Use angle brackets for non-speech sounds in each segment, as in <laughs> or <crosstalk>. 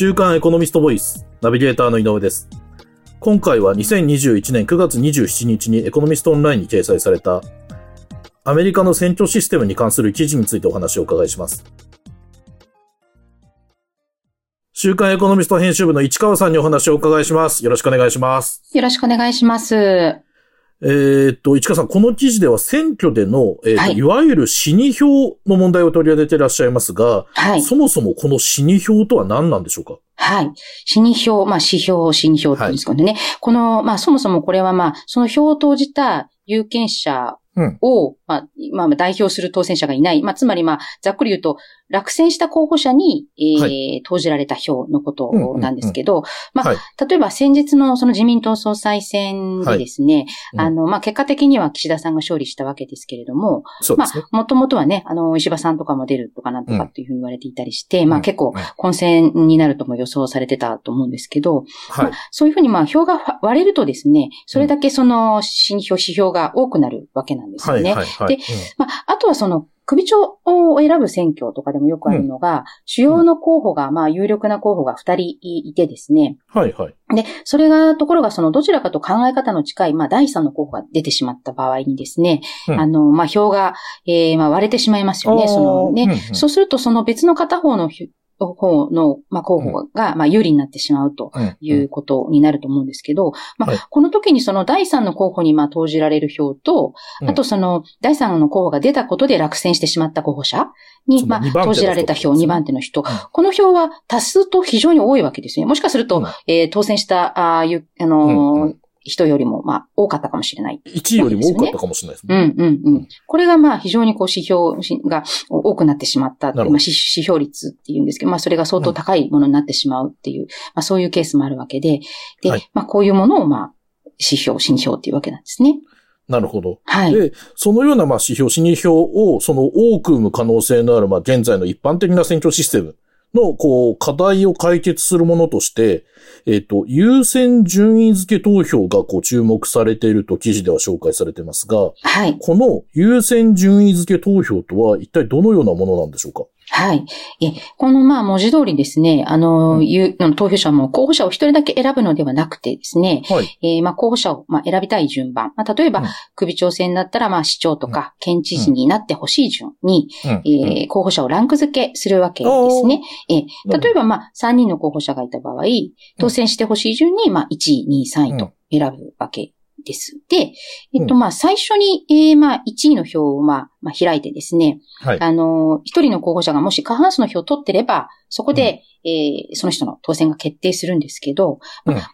週刊エコノミストボイス、ナビゲーターの井上です。今回は2021年9月27日にエコノミストオンラインに掲載された、アメリカの選挙システムに関する記事についてお話をお伺いします。週刊エコノミスト編集部の市川さんにお話をお伺いします。よろしくお願いします。よろしくお願いします。えーっと、市川さん、この記事では選挙での、えーはいい、わゆる死に票の問題を取り上げていらっしゃいますが、はい。そもそもこの死に票とは何なんでしょうか？はい。死に票、まあ、指標、死に票って言うんですけどね。この、まあ、そもそもこれはまあ、その票を投じた有権者うんを、まあ、まあ、代表する当選者がいない。まあ、つまりまあ、ざっくり言うと、落選した候補者に、えーは投じられた票のことなんですけど、まあ、はい例えば先日のその自民党総裁選でですね、うんあの、まあ、結果的には岸田さんが勝利したわけですけれども、ま。あ、もともとはね、あの、石破さんとかも出るとかなんとかっていうふうに言われていたりして、まうんあ結構うん混戦になるとも予想されてたと思うんですけど、はいまあ。そういうふうにまあ票が割れるとですね、それだけその新票、指標が多くなるわけなんですよはい、ね。はい、はい。でまあ、あとはその、首長を選ぶ選挙とかでもよくあるのが、主要の候補が、まあ、有力な候補が二人いてですね。うんはい、はい。で、それが、ところがその、どちらかと考え方の近い、まあ、第三の候補が出てしまった場合にですね、うんあの、まあ、票が、えー、まあ、割れてしまいますよね。そのね、うんうんそうすると、その別の片方のひ方の、まあ、候補が、まあ、有利になってしまうとうん。いうことになると思うんですけど、まはい。あ、この時にその第三の候補に、まあ、投じられる票と、うん。あとその第三の候補が出たことで落選してしまった候補者に、まあ、投じられた票、ですね2番手の人、ん。この票は多数と非常に多いわけですね。もしかすると、うん。えー当選した、あーいう、あの人よりも、まあ、多かったかもしれない。1位よりも多かったかもしれないですうね。んうんうん。これがまあ非常にこう指標が多くなってしまったまあ指指標率っていうんですけど、まあそれが相当高いものになってしまうっていう、まあそういうケースもあるわけで、で、はいまあこういうものをまあ指標、新票っていうわけなんですね。なるほど。はい。で、そのようなまあ指標、死に票を、その多く生む可能性のある、まあ現在の一般的な選挙システムの、こう、課題を解決するものとして、えっ、と、優先順位付け投票がこう注目されていると記事では紹介されていますが、はい。この優先順位付け投票とは一体どのようなものなんでしょうか？はい。え、このまあ文字通りですね、あの、うん投票者も候補者を一人だけ選ぶのではなくてですね、はい。えーまあ候補者をまあ選びたい順番。まあ例えば、うん首長選だったらまあ市長とか県知事になってほしい順に、うんえー候補者をランク付けするわけですね。えー例えば、まあ、3人の候補者がいた場合、当選してほしい順に、まあ、1位、2位、3位と選ぶわけです。で、えっと、うんまあ、最初に、えーまあ、1位の票を、まあ、まあ、開いてですね、はい。あのー、一人の候補者がもし過半数の票を取ってれば、そこで、えーその人の当選が決定するんですけど、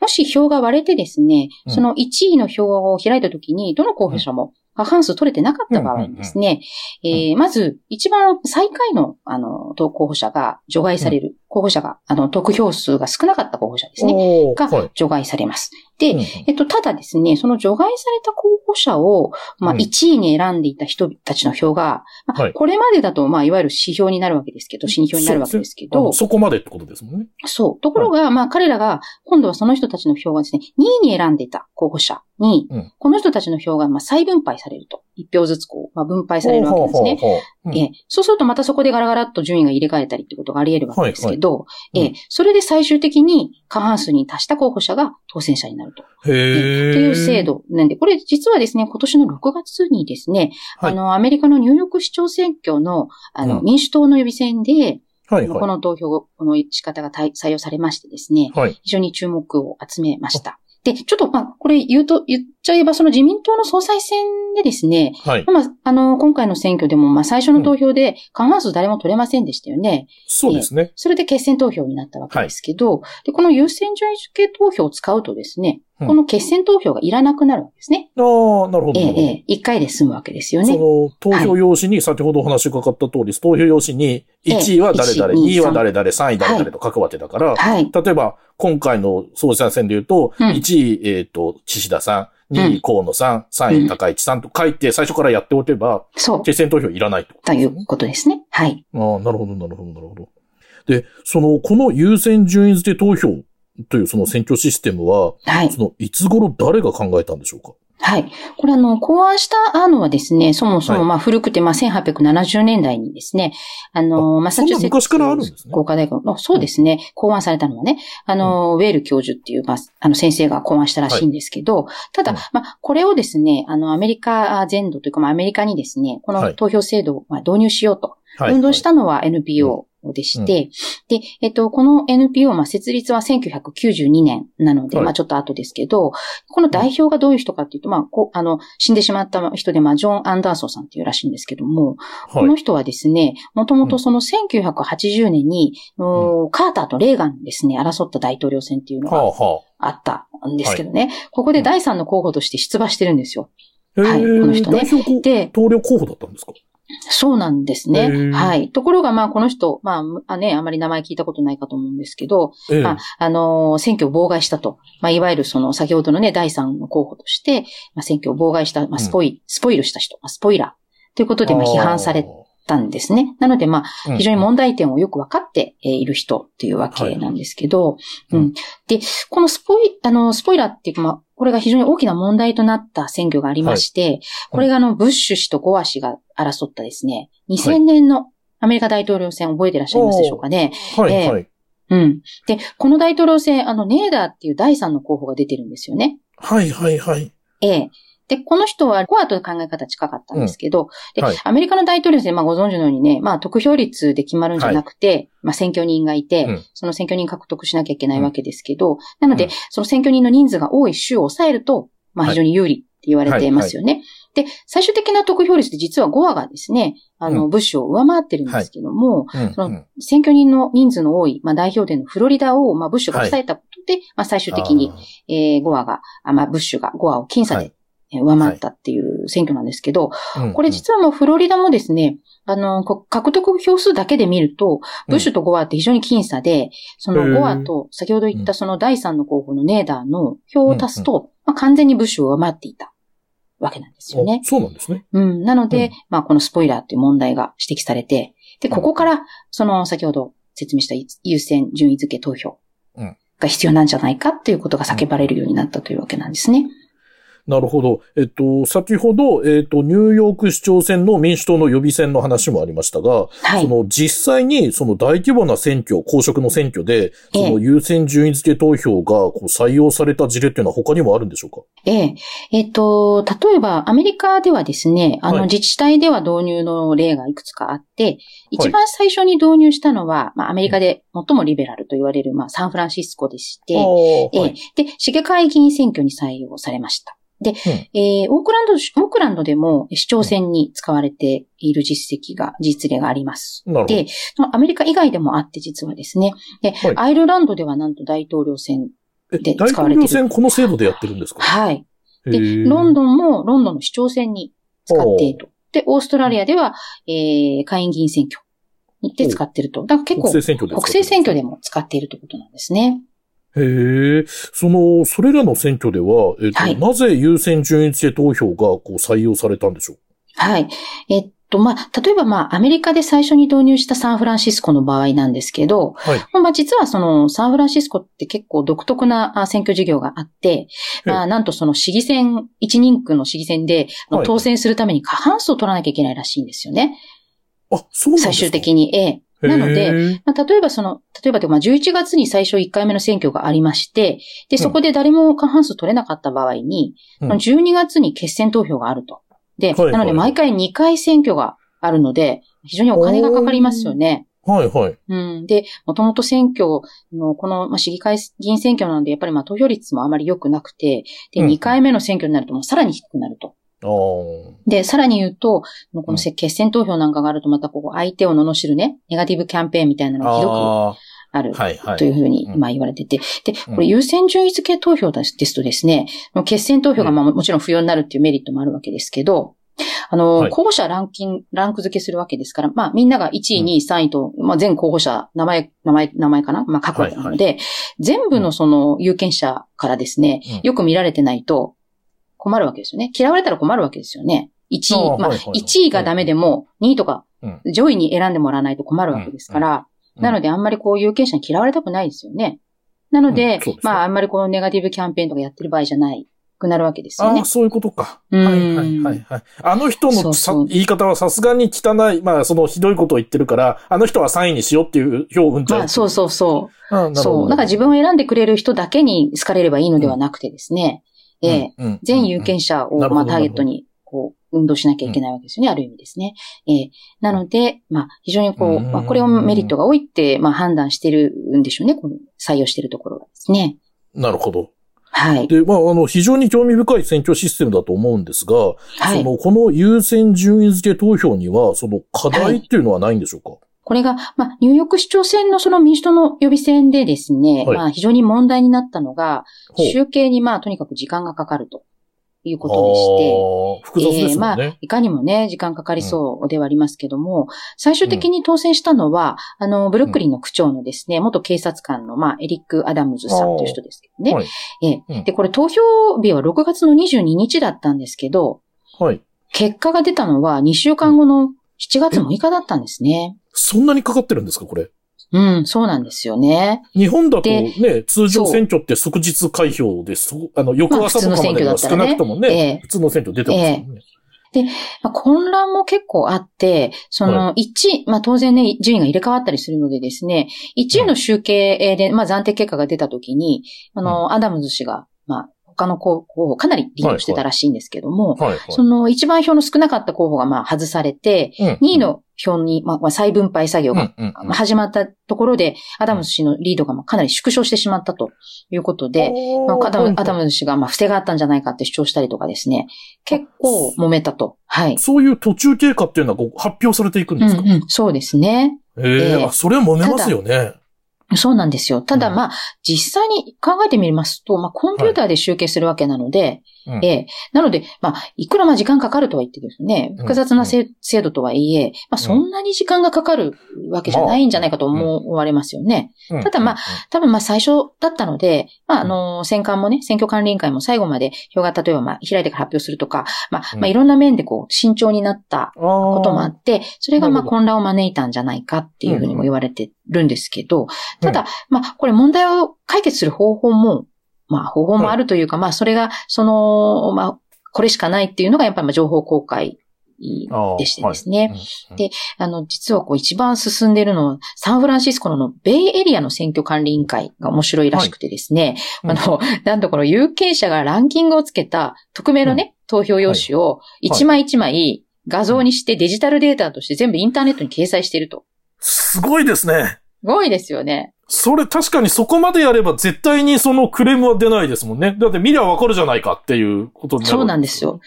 もし票が割れてですね、うんその1位の票を開いたときに、どの候補者も過半数取れてなかった場合にですね、えーまず、一番最下位の、あの、党候補者が除外される、候補者が、あの、得票数が少なかった候補者ですね、が。除外されます。で、えっと、ただですね、その除外された候補者を、まあ、うん。1位に選んでいた人たちの票が、まあはい。これまでだと、まあ、いわゆる指標になるわけですけど、死に票になるわけですけど、そこまでってことですもんね。そう。ところが、まあ、彼らが、今度はその人たちの票がですね、2位に選んでいた候補者に、うん。この人たちの票が、まあ、再分配されると。1票ずつこう、まあ、分配されるわけですね。ええ。そうするとまたそこでガラガラっと順位が入れ替えたりってことがあり得るわけですけど、え。それで最終的に過半数に達した候補者が当選者になると。へえ。っていう制。度なんで、これ実はですね、今年の6月にですね、はいあの、アメリカのニューヨーク市長選挙の、あの、うん民主党の予備選で、はいこはの投票の仕方が対採用されましてですね、い。はい。非常に注目を集めました。で、ちょっと、まあ、これ言うと、言っちゃえば、その自民党の総裁選でですね、はい。まあ、あの、今回の選挙でも、まあ、最初の投票で過半数誰も取れませんでしたよね。そうですね。それで決選投票になったわけですけど、で、この優先順位付け投票を使うとですね、うんこの決選投票がいらなくなるわけですね。ああ、なるほど。ええ、一回で済むわけですよね。その、投票用紙に、先ほどお話がかかった通り、投票用紙に、1位は誰々、ええ2位は誰々、3位誰々と書くわけだから、はい。例えば、今回の総裁選で言うと、うん1位、えっ、と、岸田さん、2位、河野さん、3位、高市さんと書いて、最初からやっておけば、そう。決選投票いらないってことということですね。はい。ああ、なるほど、なるほど、なるほど。で、その、この優先順位付け投票というその選挙システムは、はい。その、いつ頃誰が考えたんでしょうか？はい。これあの、考案したのはですね、そもそはい。もまあ古くてまあ1870年代にですね、あの、マサチューセッツそんな昔からあるんですね。工科大学の、そうですね、考案されたのはね、あの、ウェール教授っていう、まあ、あの先生が考案したらしいんですけど、ただうん、まあ、これをですね、あの、アメリカ全土というか、まあ、アメリカにですね、こはい。の投票制度をまあ導入しようと、はい。運動したのは NPO でして、で、えっと、この NPO、まあ、設立は1992年なので、はい。まあ、ちょっと後ですけど、この代表がどういう人かっていうと、まあ、こう、あの、死んでしまった人で、まあ、ジョン・アンダーソンさんっていうらしいんですけども、はい。この人はですね、もともとその1980年に、おカーターとレーガンですね、争った大統領選っていうのはあがはあ。ったんですけどね、ここで第三の候補として出馬してるんですよ。あ。はいこの人ね。代表候で、投了候補だったんですか？そうなんですね。はい。ところが、まあ、この人、まあ、あね、あまり名前聞いたことないかと思うんですけど、ええまあ、あのー選挙を妨害したと。まあ、いわゆるその、先ほどのね、第三の候補として、まあ、選挙を妨害した、まあ、スポイ、スポイルした人、まあ、スポイラー。ということで、まあ、批判されたんですね。なので、まあ、非常に問題点をよく分かってえーいる人っていうわけなんですけど、はいうん。で、このスポイ、あの、スポイラーっていうか、まあ、これが非常に大きな問題となった選挙がありまして、これがあの、ブッシュ氏とゴア氏が争ったですね、2000年のアメリカ大統領選覚えてらっしゃいますでしょうかね。はい、ええはい。うん。で、この大統領選、あの、ネーダーっていう第三の候補が出てるんですよね。はい、はい、はい。ええ。で、この人は、ゴアと考え方近かったんですけど、で、はい。アメリカの大統領選、まあご存知のようにね、まあ得票率で決まるんじゃなくて、まあ選挙人がいて、うん。その選挙人獲得しなきゃいけないわけですけど、なので、うん。その選挙人の人数が多い州を抑えると、まあはい。非常に有利って言われてますよね。で、最終的な得票率で実はゴアがですね、あの、うん。ブッシュを上回ってるんですけども、うんそのうん選挙人の人数の多い、まあ代表でのフロリダを、まあブッシュが抑えたことで、まあ最終的に、えーゴアが、あまあブッシュがゴアを僅差で、上回ったっていう選挙なんですけど、うんこれ実はもうフロリダもですね、あの、こ獲得票数だけで見ると、ブッシュとゴアって非常に僅差で、そのゴアと先ほど言ったその第三の候補のネーダーの票を足すと、まあ、完全にブッシュを上回っていたわけなんですよね。あ。そうなんですね。うん。なので、うん。まあこのスポイラーっていう問題が指摘されて、で、ここから、その先ほど説明した優先順位付け投票うん。が必要なんじゃないかっていうことが叫ばれるようになったというわけなんですね。なるほど。えっと、先ほど、えっと、ニューヨーク市長選の民主党の予備選の話もありましたが、はい。その実際にその大規模な選挙、公職の選挙で、ええその優先順位付け投票がこう採用された事例っていうのは他にもあるんでしょうか？ええ。えっと、例えば、アメリカではですね、あの、はい自治体では導入の例がいくつかあって、一番最初に導入したのは、まあ、アメリカで最もリベラルと言われる、まあ、サンフランシスコでして、ああええはい。で、市議会議員選挙に採用されました。で、えーオークランド、オークランドでも市長選に使われている実績が、実例があります。で、アメリカ以外でもあって実はですね、で、はいアイルランドではなんと大統領選、えで大統使われてる領選この制度でやってるんですか？はい。で、ロンドンもロンドンの市長選に使っていると。で、オーストラリアでは、えー、下院議員選挙にて使っていると。だから結構、国政選挙で使ってる国政選挙でも使っているということなんですね。へえ、その、それらの選挙では、えっと、はいなぜ優先順位付け投票がこう採用されたんでしょう？はい。えっと、まあ、例えばまあ、アメリカで最初に導入したサンフランシスコの場合なんですけど、はい。まあ、実はその、サンフランシスコって結構独特なあ選挙事業があって、まあ、なんとその市議選、一人区の市議選で、当選するために過半数を取らなきゃいけないらしいんですよね。あ、そうなんですか最終的に。ええ。なので、まあ、例えばその、例えばでもまあ11月に最初1回目の選挙がありまして、で、そこで誰も過半数取れなかった場合に、うんその12月に決選投票があると。で、はいはいなので毎回2回選挙があるので、非常にお金がかかりますよね。はいはい。うん。で、もともと選挙の、この、まあ、市議会議員選挙なんで、やっぱりまあ投票率もあまり良くなくて、で、うん2回目の選挙になるともうさらに低くなると。で、さらに言うと、このせ決選投票なんかがあるとまたこう相手を罵るね、ネガティブキャンペーンみたいなのがひどくあある。というふうにうん。まあ言われてて。で、うん。これ優先順位付け投票ですとですね、決選投票がまあもちろん不要になるっていうメリットもあるわけですけど、あの、はい。候補者ランキング、ランク付けするわけですから、まあみんなが1位、2位、3位と、まあ全候補者、名前、名前、名前かな？まあ書くわけなので、全部のその有権者からですね、うん。よく見られてないと困るわけですよね。嫌われたら困るわけですよね。1位、まああーはいはいはい1位がダメでも2位とかうん上位に選んでもらわないと困るわけですから、うんなのであんまりこう有権者に嫌われたくないですよね。なので、まああんまりこのネガティブキャンペーンとかやってる場合じゃないくなるわけですよねああ、。そういうことか。うんはいはいはいはい。あの人の言い方はさすがに汚い、まあそのひどいことを言ってるから、あの人は3位にしようっていう票を生んじゃう。まあ、そうそうそう。そう。だから自分を選んでくれる人だけに好かれればいいのではなくてですね、ええうんうん全有権者を、まあ、ターゲットに、こう、運動しなきゃいけないわけですよね、ある意味ですね。ええなので、まあ、非常にこう、うんまあ、これをメリットが多いって、まあ、判断してるんでしょうね、この採用してるところがですね。なるほど。はい。で、まあ、あの、非常に興味深い選挙システムだと思うんですが、はい。その、この優先順位付け投票には、その課題っていうのはないんでしょうか、これが、まあ、ニューヨーク市長選のその民主党の予備選でですね、はいまあ、非常に問題になったのが、集計にまあ、とにかく時間がかかるということでして、あー複雑ですもんね。いかにもね、時間かかりそうではありますけども、最終的に当選したのは、あの、ブルックリンの区長のですね、元警察官の、まあ、エリック・アダムズさんという人ですけどね。はい。ええうんで、これ投票日は6月の22日だったんですけど、はい。結果が出たのは2週間後の7月6日だったんですね。そんなにかかってるんですか、これ？うん、そうなんですよね。日本だとでね、通常選挙って即日開票です。そあの、翌朝とかまでには少なくともまあ普通の選挙だったらねええね、普通の選挙出てますもんね。まあ、混乱も結構あって、その1位、まあ当然ね、順位が入れ替わったりするのでですね、1位の集計で、まあ暫定結果が出た時に、あの、アダムズ氏が、まあ他の候補をかなりリードしてたらしいんですけども、はい、はい。その一番票の少なかった候補がまあ外されて、うん2位の票に、まあまあ再分配作業が始まったところで、アダムズ氏のリードがまあかなり縮小してしまったということで、まあ、アダムアダムズ氏が、まあ、不正があったんじゃないかって主張したりとかですね。結構揉めたと。はい。そういう途中経過っていうのはこう発表されていくんですか、うんうん、そうですね。ええええあ、それは揉めますよね。そうなんですよ。ただ、うんまあ、実際に考えてみますと、まあ、コンピューターで集計するわけなので、うん。ええ。なので、まあ、いくらまあ時間かかるとは言ってですね、うん。複雑なせ制度とはいえ、まあ、そんなに時間がかかるわけじゃないんじゃないかと思われますよね。うん。ただまあ、多分まあ最初だったので、まああの、選管もね、選挙管理委員会も最後まで票が例えばまあ開いてから発表するとか、まあ、うん。まあいろんな面でこう慎重になったここともあって、それがまあ混乱を招いたんじゃないかっていうふうにも言われてるんですけど、うん。ただ、まあこれ問題を解決する方法も、まあ方法もあるというか、まあそれが、その、まあこれしかないっていうのがやっぱりまあ情報公開でしてですね。であの、実はこう一番進んでいるのは、サンフランシスコのベイエリアの選挙管理委員会が面白いらしくてですね、はいあの、なんとこの有権者がランキングをつけた匿名のね、投票用紙を一枚一枚画像にしてデジタルデータとして全部インターネットに掲載していると。すごいですね。すごいですよね。それ確かにそこまでやれば絶対にそのクレームは出ないですもんね。だって見りゃわかるじゃないかっていうことになるそうなんですよ。。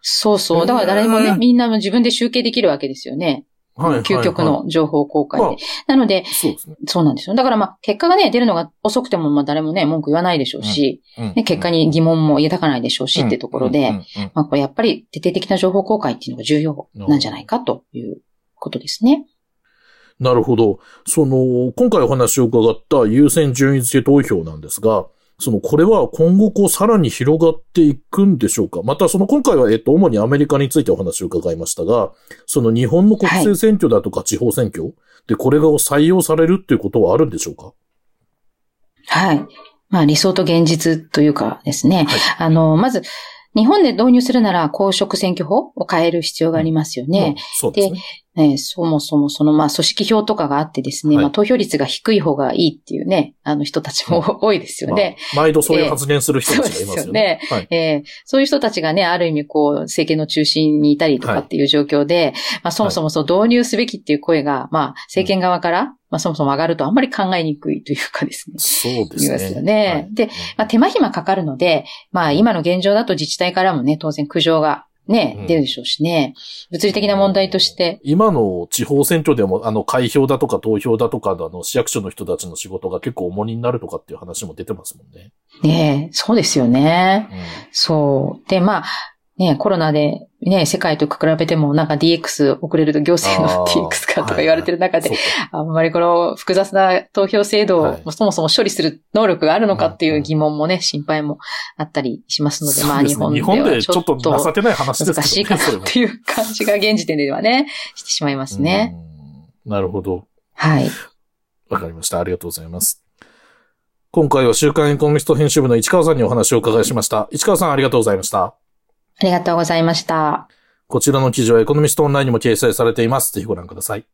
そうそう。だから誰もね、みんな自分で集計できるわけですよね。はいはいはい究極の情報公開で。まあなので、そうですね。そうなんですよ。だからまあ、結果がね、出るのが遅くても、まあ誰もね、文句言わないでしょうし、うんね、結果に疑問も抱かないでしょうし、ってところで、、うんうんうんまあこれやっぱり徹底的な情報公開っていうのが重要なんじゃないかということですね。なるほど。その、今回お話を伺った優先順位付け投票なんですが、その、これは今後こうさらに広がっていくんでしょうか？またその今回は、えっと、主にアメリカについてお話を伺いましたが、その日本の国政選挙だとか地方選挙、で、これが採用されるっていうことはあるんでしょうか？はい。まあ理想と現実というかですね。はいあの、まず、日本で導入するなら公職選挙法を変える必要がありますよね。うんそうですね。ね、そもそもその、まあ、組織票とかがあってですね、はいまあ、投票率が低い方がいいっていうね、あの人たちも <laughs> 多いですよね。まあ毎度そういう発言する人たちがいますよね。はい。えーそういう人たちがね、ある意味こう、政権の中心にいたりとかっていう状況で、まあ、そもそもそう導入すべきっていう声が、まあ、政権側から、まあ、そもそも上がるとあんまり考えにくいというかですね。そうですね。ますよねはいでまあ、手間暇かかるので、まあ、今の現状だと自治体からもね、当然苦情がね、うん出るでしょうしね。物理的な問題として、今の地方選挙でも、あの、開票だとか投票だとかの、あの、市役所の人たちの仕事が結構重荷になるとかっていう話も出てますもんね。ねそうですよね。うんそう。で、まあ、ね、コロナで、ね、世界と比べてもなんか DX 遅れると行政の DX かとか言われてる中で、あんまりこの複雑な投票制度はいをそもそも処理する能力があるのかっていう疑問もね、心配もあったりしますので、まあ日本ではでちょっと情けない話ですけどね。難しいかなっていう感じが現時点ではね、してしまいますね。うんなるほど。はい。わかりました。ありがとうございます。今回は週刊エコノミスト編集部の市川さんにお話をお伺いしました。市川さんありがとうございました。ありがとうございました。こちらの記事はエコノミストオンラインにも掲載されています。ぜひご覧ください。